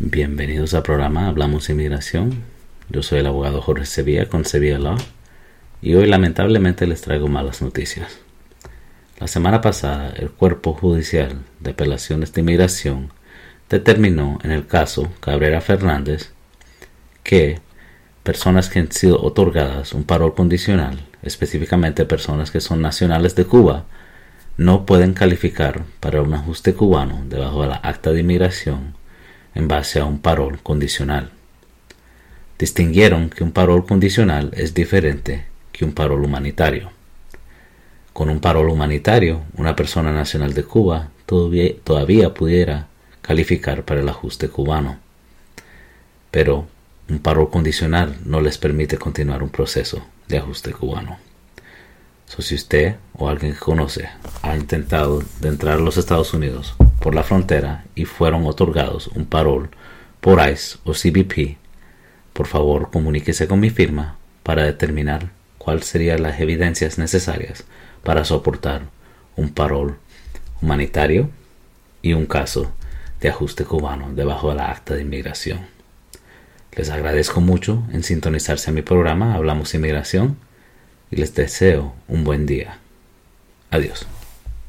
Bienvenidos al programa Hablamos Inmigración. Yo soy el abogado Jorge Sevilla con Sevilla Law y hoy lamentablemente les traigo malas noticias. La semana pasada el Cuerpo Judicial de Apelaciones de Inmigración determinó en el caso Cabrera Fernández que personas que han sido otorgadas un parol condicional, específicamente personas que son nacionales de Cuba, no pueden calificar para un ajuste cubano debajo de la acta de inmigración en base a un parol condicional. Distinguieron que un parol condicional es diferente que un parol humanitario. Con un parol humanitario, una persona nacional de Cuba todavía, pudiera calificar para el ajuste cubano. Pero un parol condicional no les permite continuar un proceso de ajuste cubano. So, si usted o alguien que conoce ha intentado de entrar a los Estados Unidos por la frontera y fueron otorgados un parol por ICE o CBP, por favor comuníquese con mi firma para determinar cuáles serían las evidencias necesarias para soportar un parol humanitario y un caso de ajuste cubano debajo de la acta de inmigración. Les agradezco mucho en sintonizarse a mi programa Hablamos Inmigración y les deseo un buen día. Adiós.